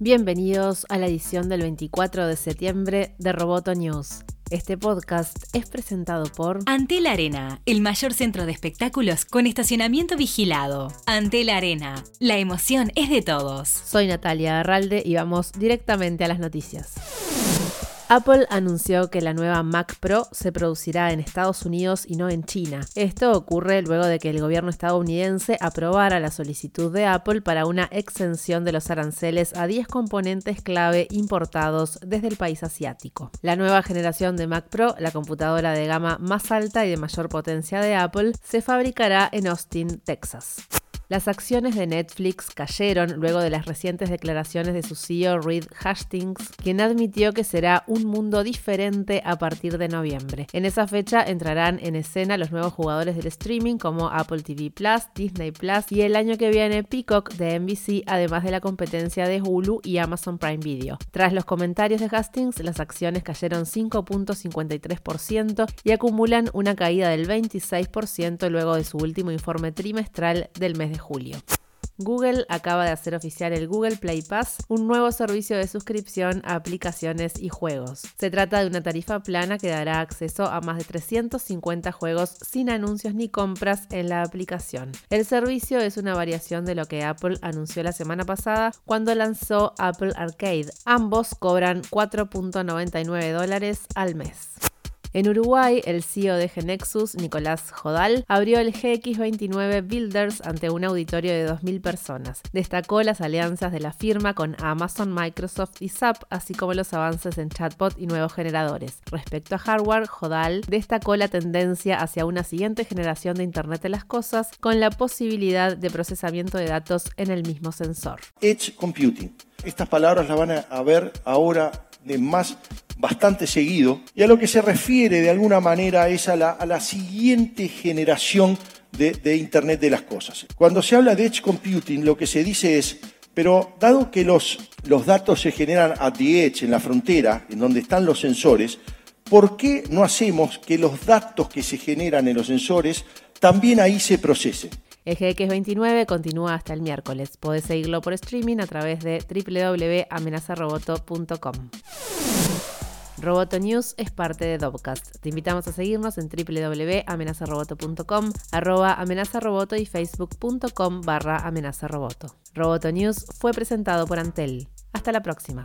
Bienvenidos a la edición del 24 de septiembre de Roboto News. Este podcast es presentado por Antel Arena, el mayor centro de espectáculos con estacionamiento vigilado. Antel Arena, la emoción es de todos. Soy Natalia Arralde y vamos directamente a las noticias. Apple anunció que la nueva Mac Pro se producirá en Estados Unidos y no en China. Esto ocurre luego de que el gobierno estadounidense aprobara la solicitud de Apple para una exención de los aranceles a 10 componentes clave importados desde el país asiático. La nueva generación de Mac Pro, la computadora de gama más alta y de mayor potencia de Apple, se fabricará en Austin, Texas. Las acciones de Netflix cayeron luego de las recientes declaraciones de su CEO Reed Hastings, quien admitió que será un mundo diferente a partir de noviembre. En esa fecha entrarán en escena los nuevos jugadores del streaming como Apple TV Plus, Disney Plus y el año que viene Peacock de NBC, además de la competencia de Hulu y Amazon Prime Video. Tras los comentarios de Hastings, las acciones cayeron 5.53% y acumulan una caída del 26% luego de su último informe trimestral del mes de julio. Google acaba de hacer oficial el Google Play Pass, un nuevo servicio de suscripción a aplicaciones y juegos. Se trata de una tarifa plana que dará acceso a más de 350 juegos sin anuncios ni compras en la aplicación. El servicio es una variación de lo que Apple anunció la semana pasada cuando lanzó Apple Arcade. Ambos cobran 4.99 dólares al mes. En Uruguay, el CEO de Genexus, Nicolás Jodal, abrió el GX29 Builders ante un auditorio de 2.000 personas. Destacó las alianzas de la firma con Amazon, Microsoft y SAP, así como los avances en chatbot y nuevos generadores. Respecto a hardware, Jodal destacó la tendencia hacia una siguiente generación de Internet de las Cosas con la posibilidad de procesamiento de datos en el mismo sensor. Edge Computing. Estas palabras las van a ver ahora de más bastante seguido, y a lo que se refiere de alguna manera es a la, siguiente generación de, Internet de las Cosas. Cuando se habla de Edge Computing, lo que se dice es, pero dado que los, los datos se generan a the edge, en la frontera, en donde están los sensores, ¿por qué no hacemos que los datos que se generan en los sensores también ahí se procesen? El GX29 continúa hasta el miércoles. Podés seguirlo por streaming a través de www.amenazaroboto.com. Roboto News es parte de Dobcast. Te invitamos a seguirnos en www.amenazaroboto.com, arroba amenazaroboto y facebook.com barra amenazaroboto. Roboto News fue presentado por Antel. Hasta la próxima.